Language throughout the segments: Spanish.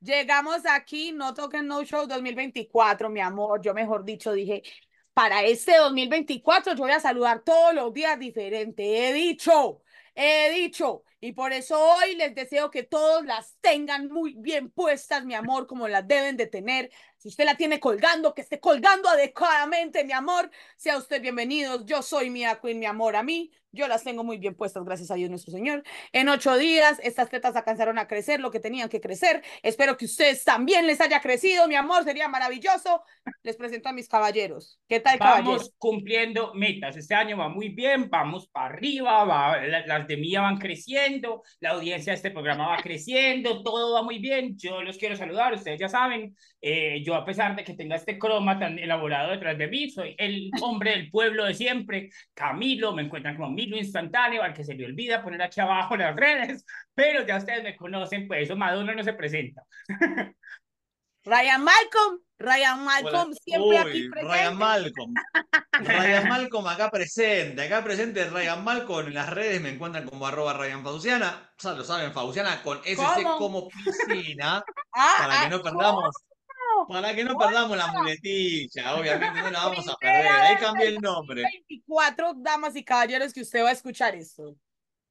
llegamos aquí. No toques no show 2024, mi amor. Yo, mejor dicho, dije. Para este 2024 yo voy a saludar todos los días diferente. He dicho, he dicho. Y por eso hoy les deseo que todos las tengan muy bien puestas, mi amor, como las deben de tener. Si usted la tiene colgando, que esté colgando adecuadamente, mi amor. Sea usted bienvenido. Yo soy Mia Queen, mi amor, a mí. Yo las tengo muy bien puestas, gracias a Dios nuestro Señor. En ocho días, estas tetas alcanzaron a crecer lo que tenían que crecer. Espero que ustedes también les haya crecido, mi amor, sería maravilloso. Les presento a mis caballeros. ¿Qué tal, Vamos caballeros? cumpliendo metas. Este año va muy bien, vamos para arriba, va, la- las de Mía van creciendo, la audiencia de este programa va creciendo, todo va muy bien. Yo los quiero saludar, ustedes ya saben. eh, yo, a pesar de que tenga este croma tan elaborado detrás de mí, soy el hombre del pueblo de siempre. Camilo, me encuentran como Milo Instantáneo, al que se le olvida poner aquí abajo las redes, pero ya ustedes me conocen, pues eso Maduro no se presenta. Ryan Malcolm, Ryan Malcolm, siempre Uy, aquí presente. Ryan Malcolm. Ryan Malcolm acá presente, acá presente Ryan Malcolm. En las redes me encuentran como arroba Ryan Fauciana. Ya lo saben, Fauciana con SC ¿Cómo? como piscina. Ah, Para ah, que no perdamos. Para que no perdamos la muletilla, obviamente no la vamos a perder. Ahí cambié el nombre. 24 damas y caballeros que usted va a escuchar esto.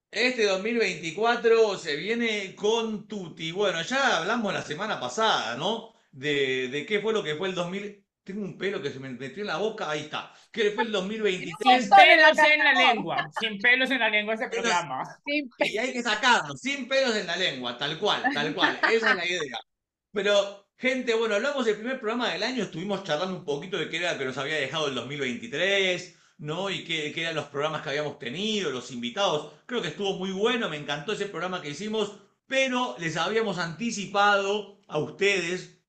Este 2024 se viene con Tuti. Bueno, ya hablamos la semana pasada, ¿no? De, de qué fue lo que fue el 2000. Tengo un pelo que se me metió en la boca, ahí está. ¿Qué fue el 2023? Sin pelos en la lengua, sin pelos en la lengua ese programa. Sin Y hay que sacarlo, sin pelos en la lengua, tal cual, tal cual. Esa es la idea. Pero, gente, bueno, hablamos del primer programa del año, estuvimos charlando un poquito de qué era que nos había dejado el 2023, ¿no? Y qué, qué eran los programas que habíamos tenido, los invitados. Creo que estuvo muy bueno, me encantó ese programa que hicimos, pero les habíamos anticipado a ustedes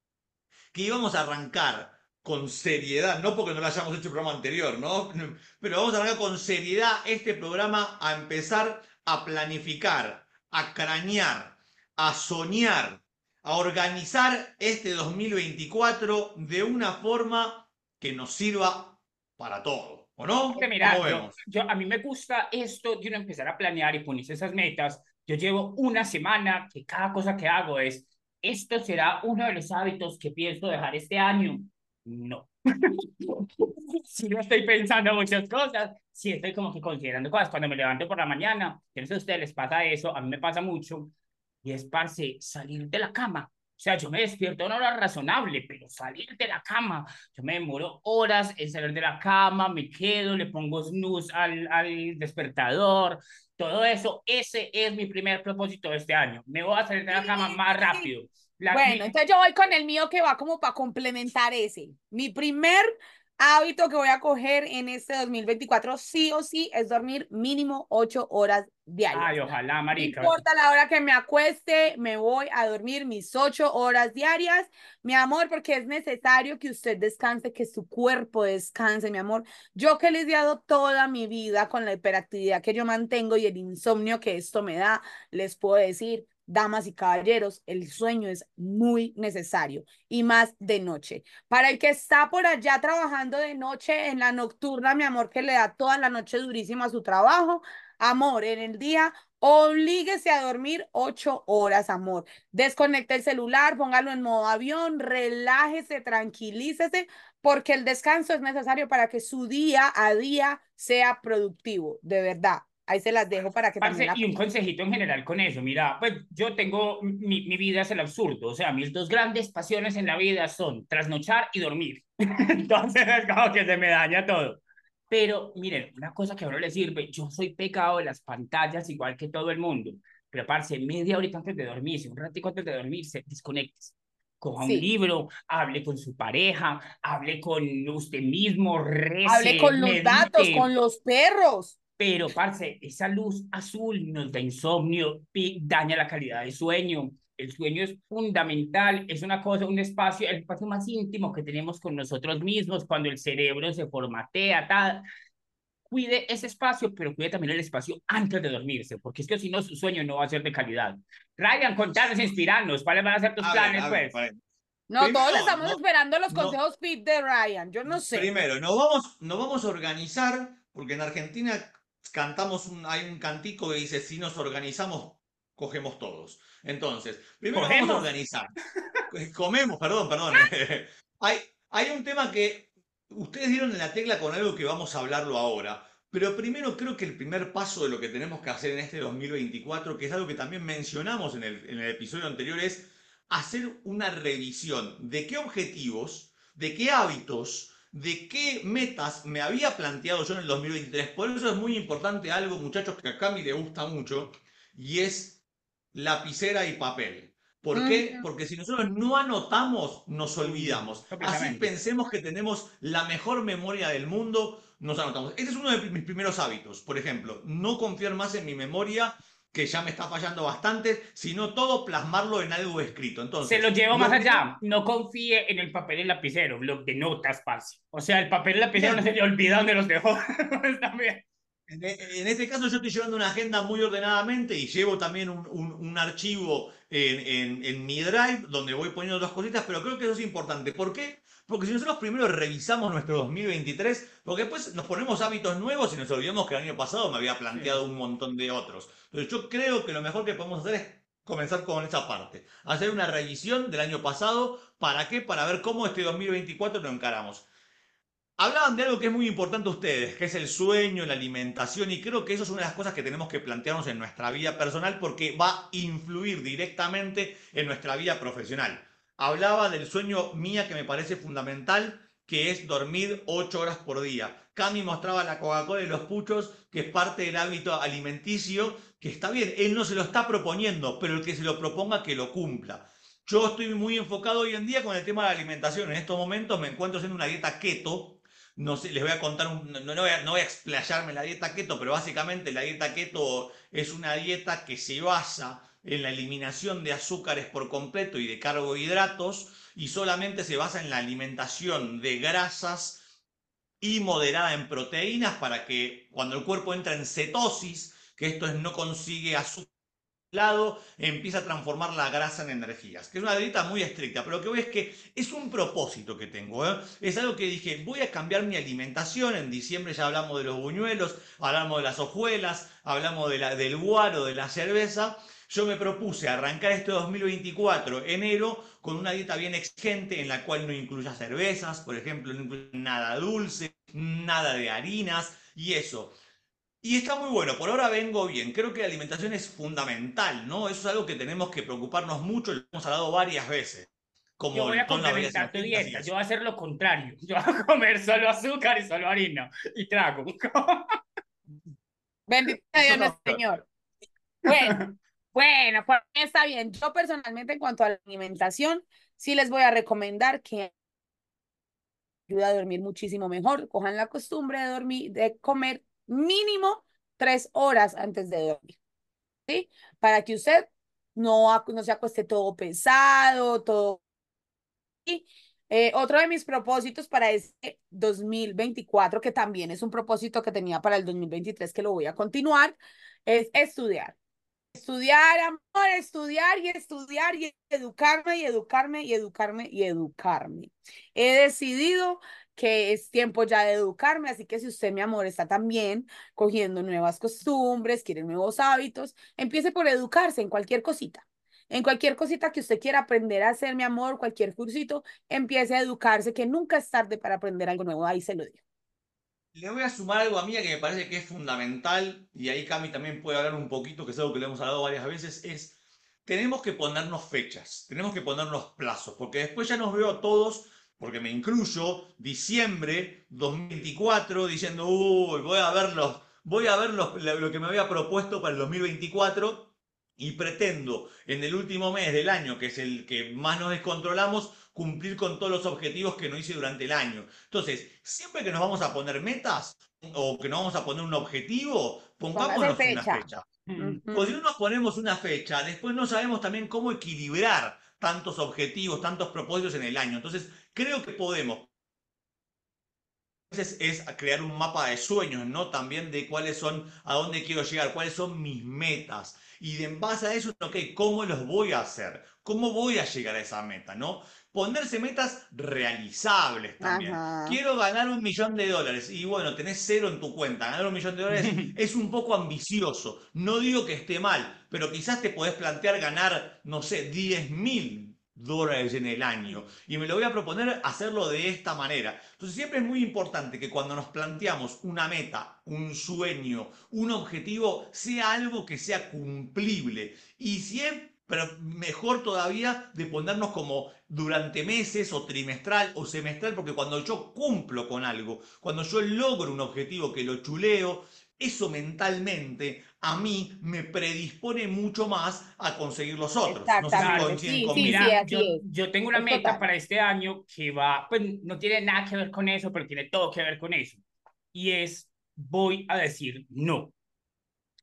que íbamos a arrancar con seriedad, no porque no lo hayamos hecho el programa anterior, ¿no? Pero vamos a arrancar con seriedad este programa a empezar a planificar, a cranear, a soñar, a organizar este 2024 de una forma que nos sirva para todo, ¿o no? Porque mira, ¿Cómo yo, vemos? yo- a mí me gusta esto de uno empezar a planear y ponerse esas metas. Yo llevo una semana que cada cosa que hago es, esto será uno de los hábitos que pienso dejar este año. No. Sí, no estoy pensando muchas cosas. Sí, estoy como que considerando cosas. Cuando me levanto por la mañana, no sé si a ustedes les pasa eso, a mí me pasa mucho, y es, parce, salir de la cama. O sea, yo me despierto a una hora razonable, pero salir de la cama, yo me demoro horas en salir de la cama, me quedo, le pongo snooze al, al despertador, todo eso, ese es mi primer propósito de este año. Me voy a salir de la cama más rápido. La- Bueno, entonces yo voy con el mío que va como para complementar ese. Mi primer hábito que voy a coger en este 2024, sí o sí, es dormir mínimo ocho horas diarias. Ay, ojalá, No marica. importa la hora que me acueste, me voy a dormir mis ocho horas diarias, mi amor, porque es necesario que usted descanse, que su cuerpo descanse, mi amor. Yo que he lidiado toda mi vida con la hiperactividad que yo mantengo y el insomnio que esto me da, les puedo decir, damas y caballeros, el sueño es muy necesario y más de noche. Para el que está por allá trabajando de noche en la nocturna, mi amor, que le da toda la noche durísima a su trabajo, amor, en el día, oblíguese a dormir ocho horas, amor. Desconecte el celular, póngalo en modo avión, relájese, tranquilícese, porque el descanso es necesario para que su día a día sea productivo, de verdad. Ahí se las dejo para que Parce, también la... y un consejito en general con eso, mira, pues yo tengo, mi, mi vida es el absurdo, o sea, mis dos grandes pasiones en la vida son trasnochar y dormir, entonces es como que se me daña todo. Pero miren, una cosa que a uno le sirve, yo soy pecado de las pantallas igual que todo el mundo, pero parce, media horita antes de dormirse, un ratico antes de dormirse, desconectes. Coja Sí. un libro, hable con su pareja, hable con usted mismo, rece, Hable con los gatos, medite. con los perros. Pero, parce, esa luz azul nos da insomnio, daña la calidad de sueño. El sueño es fundamental, es una cosa, un espacio, el espacio más íntimo que tenemos con nosotros mismos cuando el cerebro se formatea, tal. Cuide ese espacio, pero cuide también el espacio antes de dormirse, porque es que si no, su sueño no va a ser de calidad. Ryan, contanos, inspirarnos, ¿cuáles van a ser tus A ver, planes, a ver, pues? No, todos estamos no- esperando los no- consejos fit de Ryan. Yo no sé. Primero, nos vamos, nos vamos a organizar, porque en Argentina cantamos un, hay un cantico que dice, si nos organizamos, cogemos todos. Entonces, primero vamos ¿Cogemos? a organizar. Eh, Comemos, perdón, perdón. hay, hay un tema que ustedes dieron en la tecla con algo que vamos a hablarlo ahora. Pero primero creo que el primer paso de lo que tenemos que hacer en este 2024, que es algo que también mencionamos en el, en el episodio anterior, es hacer una revisión de qué objetivos, de qué hábitos, de qué metas me había planteado yo en el 2023. Por eso es muy importante algo, muchachos, que a Cami le gusta mucho, y es lapicera y papel. ¿Por qué? Ujú. Porque si nosotros no anotamos, nos olvidamos. Así pensemos que tenemos la mejor memoria del mundo, nos anotamos. Este es uno de mis primeros hábitos. Por ejemplo, no confiar más en mi memoria, que ya me está fallando bastante, sino todo plasmarlo en algo escrito. Entonces, Se lo llevo más allá. No confíe en el papel y el lapicero, bloc de notas, parce. O sea, el papel y el lapicero no se le olvida dónde los dejó. Bien. En, en este caso yo estoy llevando una agenda muy ordenadamente y llevo también un, un- un archivo en, en- en mi drive donde voy poniendo otras cositas, pero creo que eso es importante. ¿Por qué? Porque si nosotros primero revisamos nuestro 2023, porque después nos ponemos hábitos nuevos y nos olvidamos que el año pasado me había planteado un montón de otros. Entonces yo creo que lo mejor que podemos hacer es comenzar con esa parte. Hacer una revisión del año pasado. ¿Para qué? Para ver cómo este 2024 lo encaramos. Hablaban de algo que es muy importante a ustedes, que es el sueño, la alimentación, y creo que eso es una de las cosas que tenemos que plantearnos en nuestra vida personal porque va a influir directamente en nuestra vida profesional. Hablaba del sueño mía que me parece fundamental, que es dormir 8 horas por día. Cami mostraba la Coca-Cola y los puchos, que es parte del hábito alimenticio, que está bien, él no se lo está proponiendo, pero el que se lo proponga que lo cumpla. Yo estoy muy enfocado hoy en día con el tema de la alimentación. En estos momentos me encuentro haciendo una dieta keto, no les voy a contar, un- no, no voy a, no voy a explayarme la dieta keto, pero básicamente la dieta keto es una dieta que se basa en la eliminación de azúcares por completo y de carbohidratos y solamente se basa en la alimentación de grasas y moderada en proteínas para que cuando el cuerpo entra en cetosis, que esto es no consigue azúcar lado, empieza a transformar la grasa en energías, que es una dieta muy estricta, pero lo que voy es que es un propósito que tengo, ¿eh? es algo que dije, voy a cambiar mi alimentación, en diciembre ya hablamos de los buñuelos, hablamos de las hojuelas, hablamos de la, del guaro, de la cerveza, yo me propuse arrancar este 2024, enero, con una dieta bien exigente en la cual no incluya cervezas, por ejemplo, no incluya nada dulce, nada de harinas y eso. Y está muy bueno, por ahora vengo bien. Creo que la alimentación es fundamental, ¿no? Eso es algo que tenemos que preocuparnos mucho, lo hemos hablado varias veces. Como Yo voy a complementar tu dieta. Yo voy a hacer lo contrario. Yo voy a comer solo azúcar y solo harina. Y trago. Bendito sea Dios no. Señor. Bueno, bueno, pues está bien. Yo personalmente en cuanto a la alimentación, sí les voy a recomendar que ayuda a dormir muchísimo mejor. Cojan la costumbre de dormir, de comer mínimo tres horas antes de dormir, ¿sí? Para que usted no, no se acueste todo pesado, todo. Y, eh, otro de mis propósitos para este 2024, que también es un propósito que tenía para el 2023, que lo voy a continuar, es estudiar. Estudiar, amor, estudiar y estudiar y educarme y educarme y educarme y educarme. He decidido que es tiempo ya de educarme, así que si usted, mi amor, está también cogiendo nuevas costumbres, quiere nuevos hábitos, empiece por educarse en cualquier cosita. En cualquier cosita que usted quiera aprender a hacer, mi amor, cualquier cursito, empiece a educarse, que nunca es tarde para aprender algo nuevo. Ahí se lo digo. Le voy a sumar algo a mí que me parece que es fundamental, y ahí Cami también puede hablar un poquito, que es algo que le hemos hablado varias veces, es tenemos que ponernos fechas, tenemos que ponernos plazos, porque después ya nos veo a todos, porque me incluyo, diciembre 2024, diciendo, uy, voy a ver, los, voy a ver los- lo, lo que me había propuesto para el 2024 y pretendo en el último mes del año, que es el que más nos descontrolamos, cumplir con todos los objetivos que no hice durante el año. Entonces, siempre que nos vamos a poner metas o que nos vamos a poner un objetivo, pongámonos una fecha. Porque si no nos ponemos una fecha, después no sabemos también cómo equilibrar tantos objetivos, tantos propósitos en el año. Entonces, creo que podemos. Entonces es crear un mapa de sueños, ¿no? También de cuáles son, a dónde quiero llegar, cuáles son mis metas. Y en base a eso, ok, ¿cómo los voy a hacer? ¿Cómo voy a llegar a esa meta, no? ponerse metas realizables también. Ajá. Quiero ganar un millón de dólares y bueno, tenés cero en tu cuenta. Ganar un millón de dólares es un poco ambicioso. No digo que esté mal, pero quizás te podés plantear ganar, no sé, 10 mil dólares en el año. Y me lo voy a proponer hacerlo de esta manera. Entonces siempre es muy importante que cuando nos planteamos una meta, un sueño, un objetivo, sea algo que sea cumplible. Y si es pero mejor todavía de ponernos como durante meses o trimestral o semestral, porque cuando yo cumplo con algo, cuando yo logro un objetivo que lo chuleo, eso mentalmente a mí me predispone mucho más a conseguir los otros. No sé si sí, sí, conmigo. sí, Mira, así yo, yo tengo una Es meta total. para este año que va, pues no tiene nada que ver con eso, pero tiene todo que ver con eso. Y es, voy a decir no.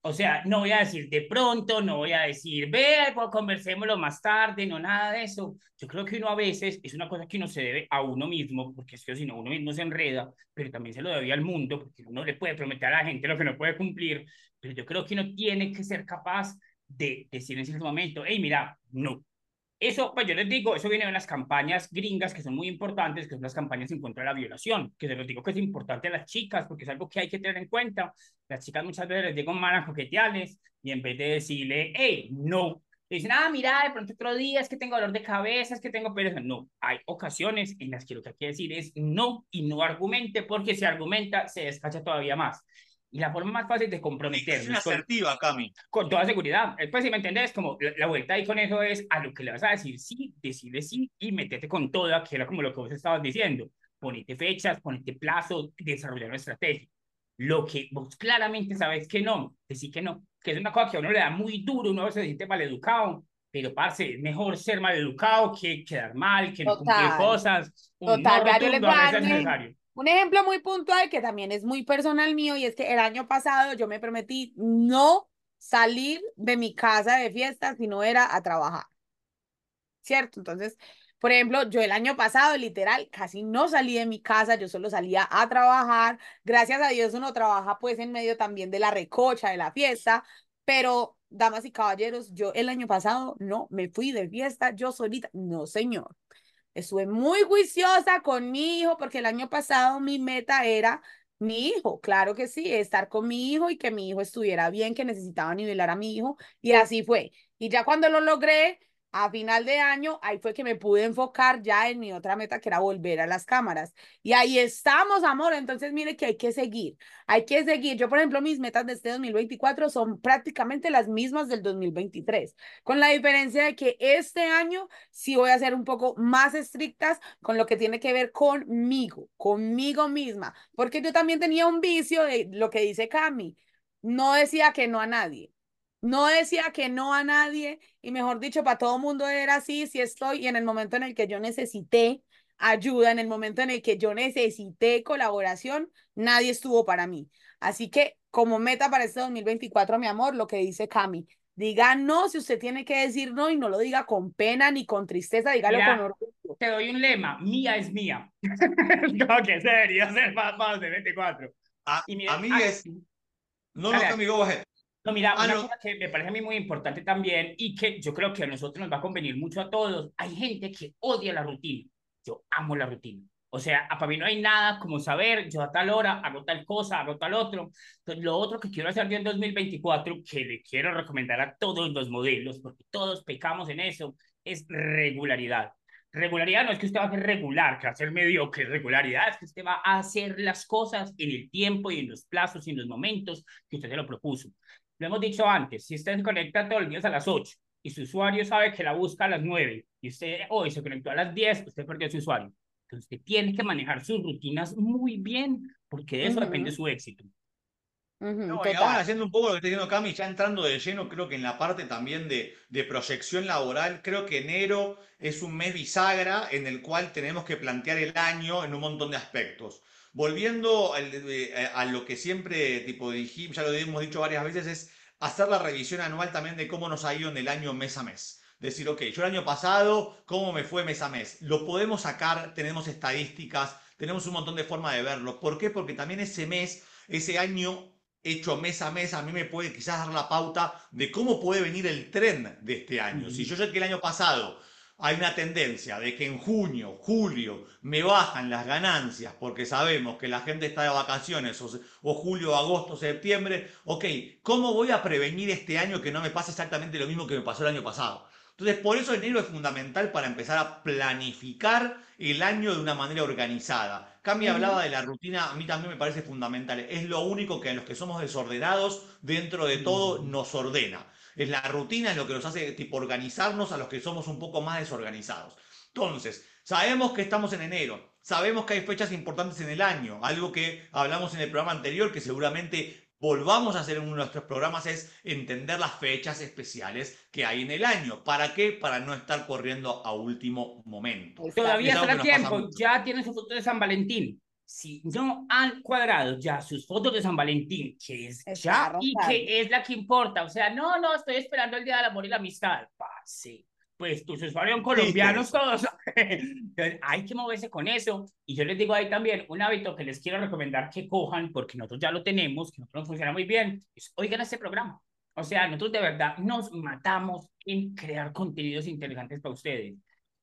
O sea, no voy a decir de pronto, no voy a decir, ve, pues conversémoslo más tarde, no nada de eso. Yo creo que uno a veces es una cosa que uno se debe a uno mismo, porque es que si no uno mismo se enreda, pero también se lo debe al mundo, porque uno le puede prometer a la gente lo que no puede cumplir, pero yo creo que uno tiene que ser capaz de decir en cierto momento, hey, mira, no. Eso, pues yo les digo, eso viene de las campañas gringas que son muy importantes, que son las campañas en contra de la violación, que se los digo que es importante a las chicas, porque es algo que hay que tener en cuenta. Las chicas muchas veces les digo malas coqueteales y en vez de decirle, hey, no, le dicen, ah, mira, de pronto otro día es que tengo dolor de cabeza, es que tengo pereza. No, hay ocasiones en las que lo que hay que decir es no y no argumente, porque si argumenta se descacha todavía más. Y la forma más fácil de Es comprometernos con, asertiva, Cami. con toda seguridad. Pues si me entendés, como la, la vuelta ahí con eso es a lo que le vas a decir sí, decirle sí y metete con toda, que era como lo que vos estabas diciendo. Ponete fechas, ponete plazo, desarrollar una estrategia. Lo que vos claramente sabes que no, decir que no, que es una cosa que a uno le da muy duro, uno se siente maleducado, pero parce, es mejor ser maleducado que quedar mal, que no cumplir Total. cosas. Un Total, no rotundo a veces es necesario. Un ejemplo muy puntual que también es muy personal mío y es que el año pasado yo me prometí no salir de mi casa de fiesta si no era a trabajar. ¿Cierto? Entonces, por ejemplo, yo el año pasado literal casi no salí de mi casa, yo solo salía a trabajar. Gracias a Dios uno trabaja pues en medio también de la recocha, de la fiesta, pero damas y caballeros, yo el año pasado no me fui de fiesta yo solita, no señor. Estuve muy juiciosa con mi hijo porque el año pasado mi meta era mi hijo, claro que sí, estar con mi hijo y que mi hijo estuviera bien, que necesitaba nivelar a mi hijo y así fue. Y ya cuando lo logré, a final de año, ahí fue que me pude enfocar ya en mi otra meta, que era volver a las cámaras. Y ahí estamos, amor. Entonces, mire que hay que seguir, hay que seguir. Yo, por ejemplo, mis metas de este 2024 son prácticamente las mismas del 2023, con la diferencia de que este año sí voy a ser un poco más estrictas con lo que tiene que ver conmigo, conmigo misma, porque yo también tenía un vicio de lo que dice Cami, no decía que no a nadie. No decía que no a nadie y mejor dicho, para todo mundo era así, si estoy y en el momento en el que yo necesité ayuda, en el momento en el que yo necesité colaboración, nadie estuvo para mí. Así que como meta para este 2024, mi amor, lo que dice Cami, diga no si usted tiene que decir no y no lo diga con pena ni con tristeza, dígalo Ya. con orgullo. Te doy un lema, mía es mía. Como que ser más, más de 24. A, Y mira, a mí es. No, no, Dale, Cami, go ahead. No, mira, Ah, una no. cosa que me parece a mí muy importante también y que yo creo que a nosotros nos va a convenir mucho a todos, hay gente que odia la rutina. Yo amo la rutina. O sea, para mí no hay nada como saber, yo a tal hora hago tal cosa, hago tal otro. Entonces, lo otro que quiero hacer yo en 2024, que le quiero recomendar a todos los modelos, porque todos pecamos en eso, es regularidad. Regularidad no es que usted va a ser regular, que va a ser mediocre. Regularidad es que usted va a hacer las cosas en el tiempo y en los plazos y en los momentos que usted se lo propuso. Lo hemos dicho antes, si usted se conecta todos los días a las 8 y su usuario sabe que la busca a las 9 y usted hoy se conectó a las 10, usted perdió su usuario. Entonces usted tiene que manejar sus rutinas muy bien porque de eso Ujú. depende su éxito. Ujú, No, y ahora haciendo un poco lo que está diciendo Cami, ya entrando de lleno, creo que en la parte también de, de proyección laboral, creo que enero es un mes bisagra en el cual tenemos que plantear el año en un montón de aspectos. Volviendo al- eh, a lo que siempre tipo dijimos, ya lo hemos dicho varias veces, es hacer la revisión anual también de cómo nos ha ido en el año mes a mes. Decir, ok, yo el año pasado, ¿cómo me fue mes a mes? Lo podemos sacar, tenemos estadísticas, tenemos un montón de formas de verlo. ¿Por qué? Porque también ese mes, ese año hecho mes a mes, a mí me puede quizás dar la pauta de cómo puede venir el tren de este año. Si yo sé que el año pasado hay una tendencia de que en junio, julio me bajan las ganancias porque sabemos que la gente está de vacaciones o, o, julio, agosto, septiembre, ok, ¿cómo voy a prevenir este año que no me pase exactamente lo mismo que me pasó el año pasado? Entonces, por eso enero es fundamental para empezar a planificar el año de una manera organizada. Cami hablaba de la rutina, a mí también me parece fundamental. Es lo único que a los que somos desordenados, dentro de todo, nos ordena. Es la rutina, es lo que nos hace tipo organizarnos a los que somos un poco más desorganizados. Entonces, sabemos que estamos en enero, sabemos que hay fechas importantes en el año, algo que hablamos en el programa anterior, que seguramente volvamos a hacer en uno de nuestros programas es entender las fechas especiales que hay en el año. ¿Para qué? Para no estar corriendo a último momento. Todavía está tiempo, ya tienen su foto de San Valentín. Si no han cuadrado ya sus fotos de San Valentín, que es ya y que es la que importa, o sea, no, no, estoy esperando el Día del Amor y la Amistad. sí pues tus usuarios colombianos todos, hay que moverse con eso. Y yo les digo ahí también, un hábito que les quiero recomendar que cojan, porque nosotros ya lo tenemos, que nosotros funciona muy bien, es oigan este programa. O sea, nosotros de verdad nos matamos en crear contenidos interesantes para ustedes.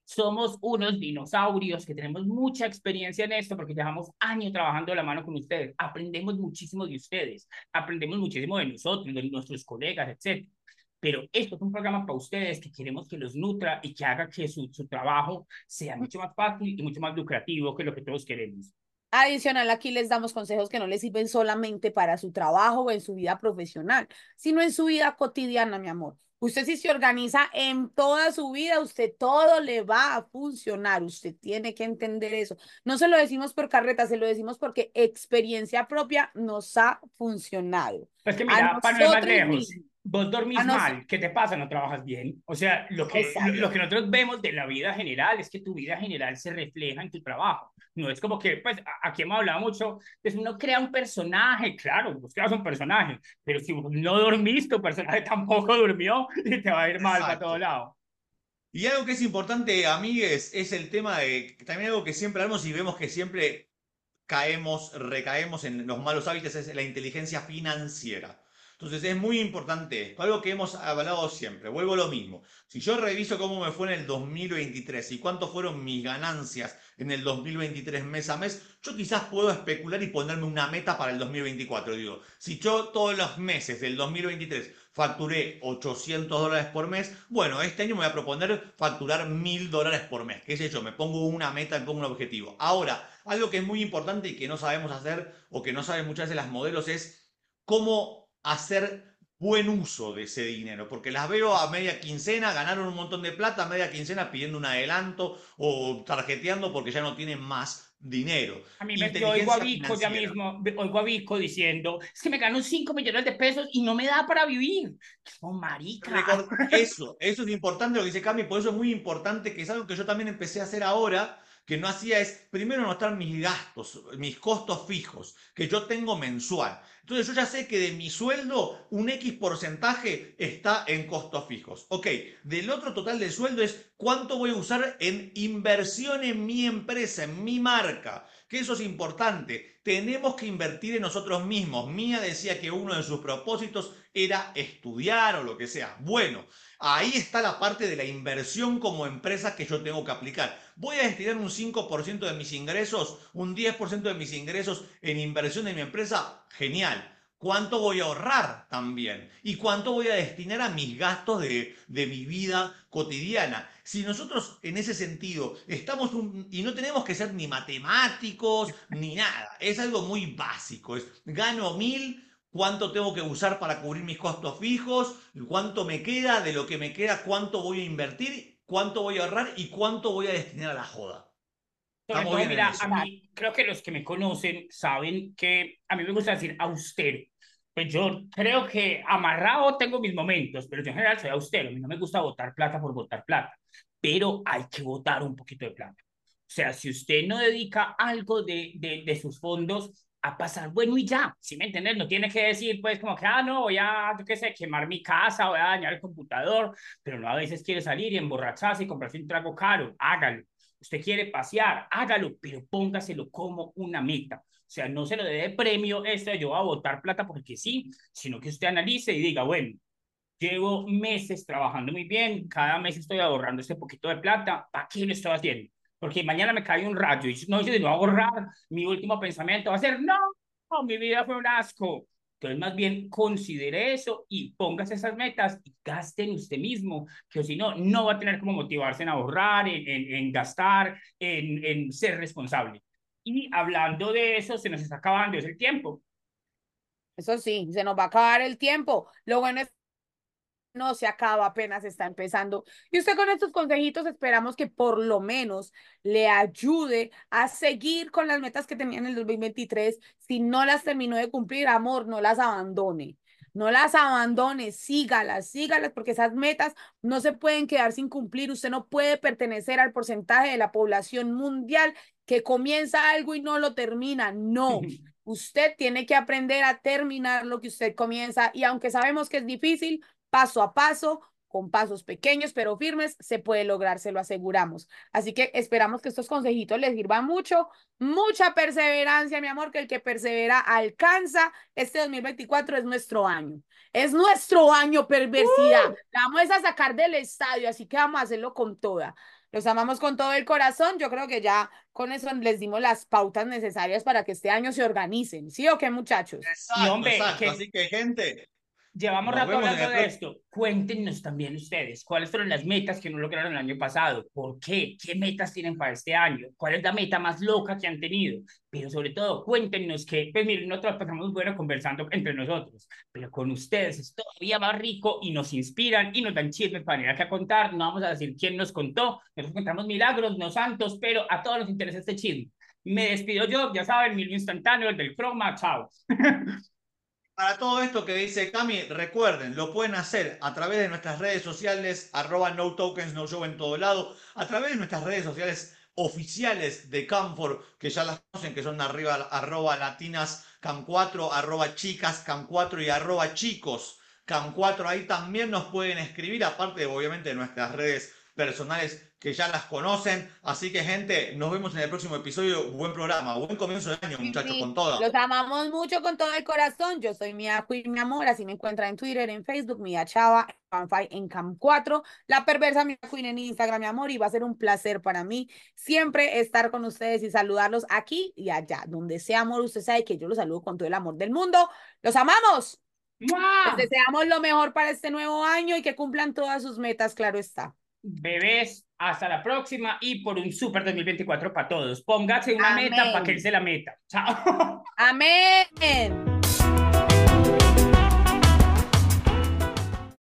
Somos unos dinosaurios que tenemos mucha experiencia en esto porque llevamos años trabajando de la mano con ustedes. Aprendemos muchísimo de ustedes, aprendemos muchísimo de nosotros, de nuestros colegas, etc pero esto es un programa para ustedes que queremos que los nutra y que haga que su, su trabajo sea mucho más fácil y mucho más lucrativo que lo que todos queremos. Adicional, aquí les damos consejos que no les sirven solamente para su trabajo o en su vida profesional, sino en su vida cotidiana, mi amor. Usted si se organiza en toda su vida, usted todo le va a funcionar. Usted tiene que entender eso. No se lo decimos por carreta, se lo decimos porque experiencia propia nos ha funcionado. Pues que mira, para no ir más lejos, vos dormís ah, mal, ¿qué te pasa? No trabajas bien. O sea, lo que, lo, que nosotros vemos de la vida general es que tu vida general se refleja en tu trabajo. No es como que, pues, aquí hemos hablado mucho, pues uno crea un personaje, claro, vos creas un personaje, pero si no dormís, tu personaje tampoco durmió y te va a ir mal para todo lado. Y algo que es importante, amigues, es el tema de, también algo que siempre hablamos y vemos que siempre caemos, recaemos en los malos hábitos, es la inteligencia financiera. Entonces es muy importante esto, algo que hemos hablado siempre, vuelvo a lo mismo. Si yo reviso cómo me fue en el 2023 y cuánto fueron mis ganancias en el 2023 mes a mes, yo quizás puedo especular y ponerme una meta para el 2024. Digo, si yo todos los meses del 2023 facturé 800 dólares por mes, bueno, este año me voy a proponer facturar 1000 dólares por mes. ¿Qué sé yo? Me pongo una meta, me pongo un objetivo. Ahora, algo que es muy importante y que no sabemos hacer o que no saben muchas veces las modelos es cómo hacer buen uso de ese dinero, porque las veo a media quincena, ganaron un montón de plata, a media quincena pidiendo un adelanto o tarjeteando porque ya no tienen más dinero. A mí me yo oigo a Vico ya mismo, oigo a Vico diciendo, es que me gano 5 millones de pesos y no me da para vivir. Oh, marica. Eso, eso es importante lo que dice Cami, por eso es muy importante, que es algo que yo también empecé a hacer ahora, que no hacía es primero notar mis gastos, mis costos fijos, que yo tengo mensual. Entonces yo ya sé que de mi sueldo un X porcentaje está en costos fijos. Ok, del otro total del sueldo es cuánto voy a usar en inversión en mi empresa, en mi marca. Que eso es importante. Tenemos que invertir en nosotros mismos. Mía decía que uno de sus propósitos era estudiar o lo que sea. Bueno, ahí está la parte de la inversión como empresa que yo tengo que aplicar. Voy a destinar un 5% de mis ingresos, un 10% de mis ingresos en inversión en mi empresa. Genial. ¿Cuánto voy a ahorrar también? ¿Y cuánto voy a destinar a mis gastos de, de mi vida cotidiana? Si nosotros en ese sentido estamos y no tenemos que ser ni matemáticos ni nada, es algo muy básico, es gano mil, cuánto tengo que usar para cubrir mis costos fijos, cuánto me queda, de lo que me queda, cuánto voy a invertir, cuánto voy a ahorrar y cuánto voy a destinar a la joda. mira, a mí creo que los que me conocen saben que a mí me gusta decir austero. Pues yo creo que amarrado tengo mis momentos, pero yo en general soy austero. A mí no me gusta votar plata por votar plata, pero hay que votar un poquito de plata. O sea, si usted no dedica algo de, de, de sus fondos a pasar bueno y ya, ¿sí me entiendes? No tiene que decir, pues, como que, ah, no, voy a, yo qué sé, quemar mi casa, voy a dañar el computador, pero no a veces quiere salir y emborracharse y comprarse un trago caro, hágalo. Usted quiere pasear, hágalo, pero póngaselo como una meta. O sea, no se lo dé de premio esto, yo voy a botar plata porque sí, sino que usted analice y diga, bueno, llevo meses trabajando muy bien, cada mes estoy ahorrando este poquito de plata, ¿para qué lo estoy haciendo? Porque mañana me cae un rayo y no de no ahorrar, mi último pensamiento va a ser, no, mi vida fue un asco. Entonces, más bien, considere eso y póngase esas metas y gaste en usted mismo, que si no, no va a tener como motivarse en ahorrar, en, en, en gastar, en, en ser responsable. Y hablando de eso, se nos está acabando ese tiempo. Eso sí, se nos va a acabar el tiempo. Lo bueno es no se acaba, apenas está empezando. Y usted con estos consejitos esperamos que por lo menos le ayude a seguir con las metas que tenía en el 2023. Si no las terminó de cumplir, amor, no las abandone. No las abandone, sígalas, sígalas, porque esas metas no se pueden quedar sin cumplir. Usted no puede pertenecer al porcentaje de la población mundial que comienza algo y no lo termina. No, usted tiene que aprender a terminar lo que usted comienza y aunque sabemos que es difícil, paso a paso, con pasos pequeños pero firmes, se puede lograr, se lo aseguramos. Así que esperamos que estos consejitos les sirvan mucho, mucha perseverancia, mi amor, que el que persevera alcanza. Este 2024 es nuestro año. Es nuestro año perversidad. ¡Uh! La vamos a sacar del estadio, así que vamos a hacerlo con toda. Los amamos con todo el corazón. Yo creo que ya con eso les dimos las pautas necesarias para que este año se organicen. ¿Sí o qué, muchachos? Exacto, y hombre, exacto. Que... Así que, gente, Llevamos rato hablando de esto. Cuéntenos también ustedes, ¿cuáles fueron las metas que no lograron el año pasado? ¿Por qué? ¿Qué metas tienen para este año? ¿Cuál es la meta más loca que han tenido? Pero sobre todo, cuéntenos que, pues miren, nosotros pasamos bueno conversando entre nosotros, pero con ustedes es todavía más rico y nos inspiran y nos dan chismes para ir a contar. No vamos a decir quién nos contó, nosotros contamos milagros, no santos, pero a todos nos interesa este chisme. Me despido yo, ya saben, mi instantáneo, el del croma, chao. Para todo esto que dice Cami, recuerden, lo pueden hacer a través de nuestras redes sociales, arroba no tokens, no show en todo lado, a través de nuestras redes sociales oficiales de Camfor, que ya las conocen, que son arriba, arroba latinas cam4, arroba chicas cam4 y arroba chicos cam4. Ahí también nos pueden escribir, aparte obviamente de nuestras redes personales que ya las conocen. Así que, gente, nos vemos en el próximo episodio. Buen programa, buen comienzo de año, muchachos, sí, con todo. Los amamos mucho con todo el corazón. Yo soy Mia Queen, mi amor. Así me encuentran en Twitter, en Facebook, Mia Chava, en Cam 4, La Perversa Mia Queen en Instagram, mi amor. Y va a ser un placer para mí siempre estar con ustedes y saludarlos aquí y allá. Donde sea amor, usted sabe que yo los saludo con todo el amor del mundo. ¡Los amamos! Les deseamos lo mejor para este nuevo año y que cumplan todas sus metas, claro está. Bebés, hasta la próxima y por un super 2024 para todos. Póngase una Amén. meta para que él se la meta. Chao. Amén.